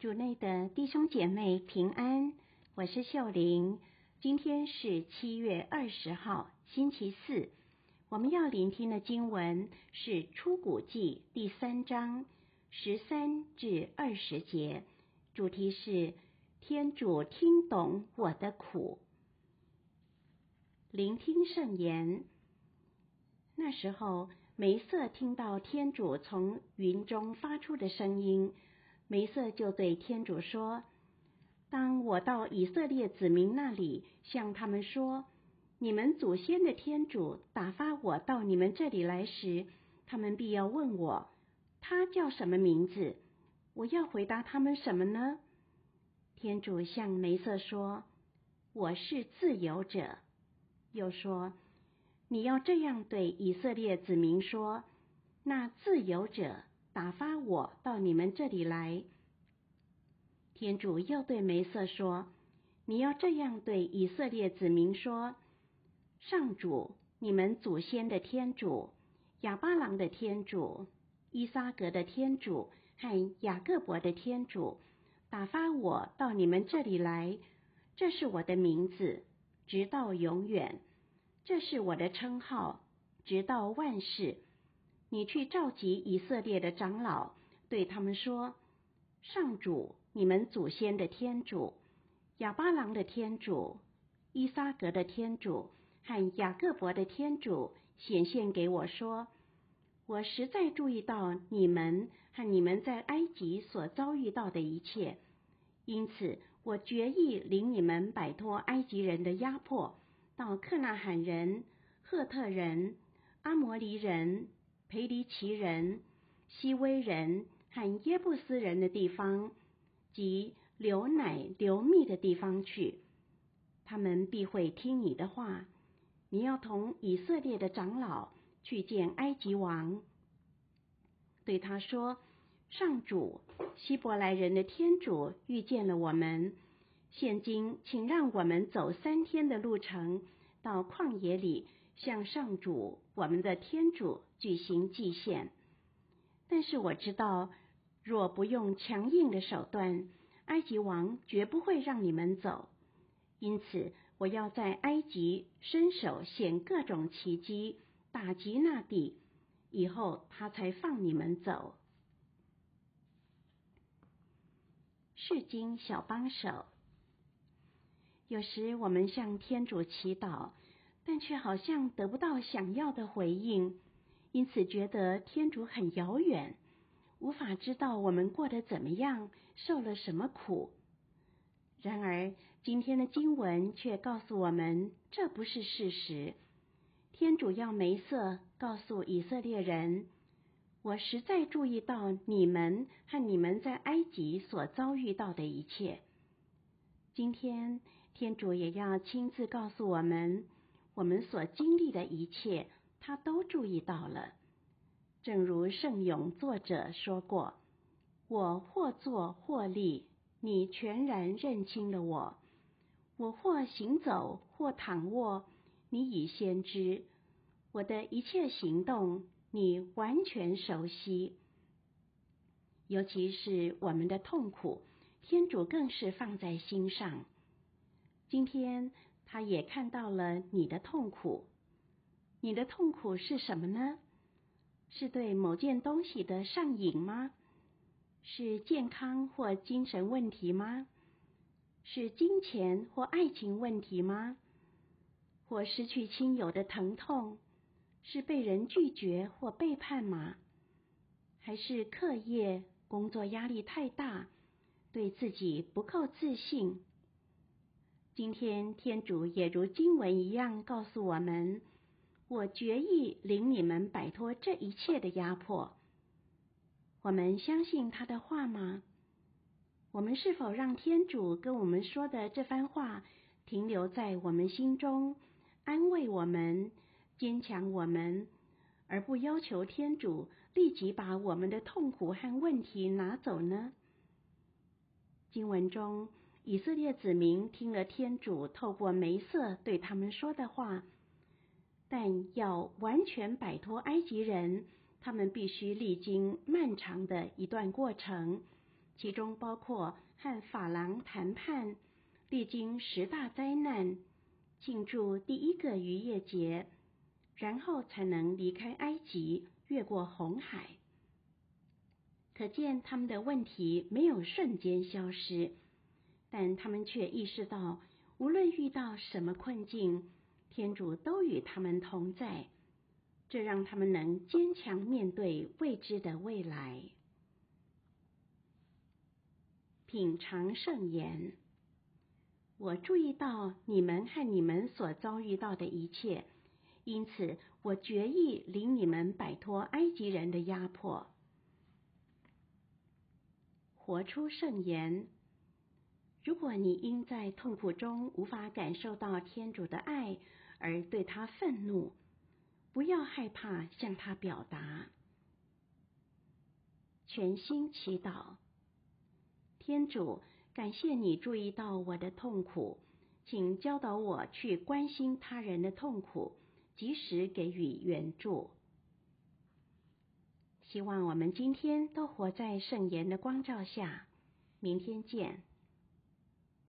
主内的弟兄姐妹平安，我是秀玲。今天是七月二十号，星期四。我们要聆听的经文是《出谷记》第三章十三至二十节，主题是天主听懂我的苦。聆听圣言。那时候，梅瑟听到天主从云中发出的声音，梅瑟就对天主说：“当我到以色列子民那里，向他们说，你们祖先的天主打发我到你们这里来时，他们必要问我，他叫什么名字？我要回答他们什么呢？”天主向梅瑟说：“我是自由者。”又说。你要这样对以色列子民说：“那自由者打发我到你们这里来。”天主又对梅瑟说：“你要这样对以色列子民说：上主，你们祖先的天主，亚巴郎的天主，伊撒格的天主和雅各伯的天主，打发我到你们这里来。这是我的名字，直到永远。”这是我的称号，直到万世。你去召集以色列的长老，对他们说：“上主，你们祖先的天主，亚巴郎的天主，伊撒格的天主和雅各伯的天主显现给我说：我实在注意到你们和你们在埃及所遭遇到的一切，因此我决意领你们摆脱埃及人的压迫。”到克纳罕人、赫特人、阿摩黎人、培黎奇人、希威人和耶布斯人的地方，及流奶流蜜的地方去，他们必会听你的话。你要同以色列的长老去见埃及王，对他说：“上主，希伯来人的天主遇见了我们。”现今，请让我们走三天的路程，到旷野里向上主我们的天主举行祭献。但是我知道，若不用强硬的手段，埃及王绝不会让你们走。因此，我要在埃及伸手显各种奇迹，打击那地，以后他才放你们走。释经小帮手。有时我们向天主祈祷，但却好像得不到想要的回应，因此觉得天主很遥远，无法知道我们过得怎么样，受了什么苦。然而，今天的经文却告诉我们，这不是事实。天主要梅瑟告诉以色列人：“我实在注意到你们和你们在埃及所遭遇到的一切。”今天。天主也要亲自告诉我们，我们所经历的一切，他都注意到了。正如圣咏作者说过：“我或坐或立，你全然认清了我；我或行走或躺卧，你已先知。我的一切行动，你完全熟悉。尤其是我们的痛苦，天主更是放在心上。”今天，他也看到了你的痛苦。你的痛苦是什么呢？是对某件东西的上瘾吗？是健康或精神问题吗？是金钱或爱情问题吗？或失去亲友的疼痛？是被人拒绝或背叛吗？还是课业、工作压力太大，对自己不够自信？今天，天主也如经文一样告诉我们：“我决意领你们摆脱这一切的压迫。”我们相信他的话吗？我们是否让天主跟我们说的这番话停留在我们心中，安慰我们、坚强我们，而不要求天主立即把我们的痛苦和问题拿走呢？经文中。以色列子民听了天主透过梅瑟对他们说的话，但要完全摆脱埃及人，他们必须历经漫长的一段过程，其中包括和法郎谈判、历经十大灾难、庆祝第一个逾越节，然后才能离开埃及，越过红海。可见他们的问题没有瞬间消失，但他们却意识到，无论遇到什么困境，天主都与他们同在，这让他们能坚强面对未知的未来。品尝圣言，我注意到你们和你们所遭遇到的一切，因此我决意领你们摆脱埃及人的压迫。活出圣言，如果你因在痛苦中无法感受到天主的爱而对他愤怒，不要害怕向他表达。全心祈祷。天主，感谢你注意到我的痛苦，请教导我去关心他人的痛苦，及时给予援助。希望我们今天都活在圣言的光照下。明天见。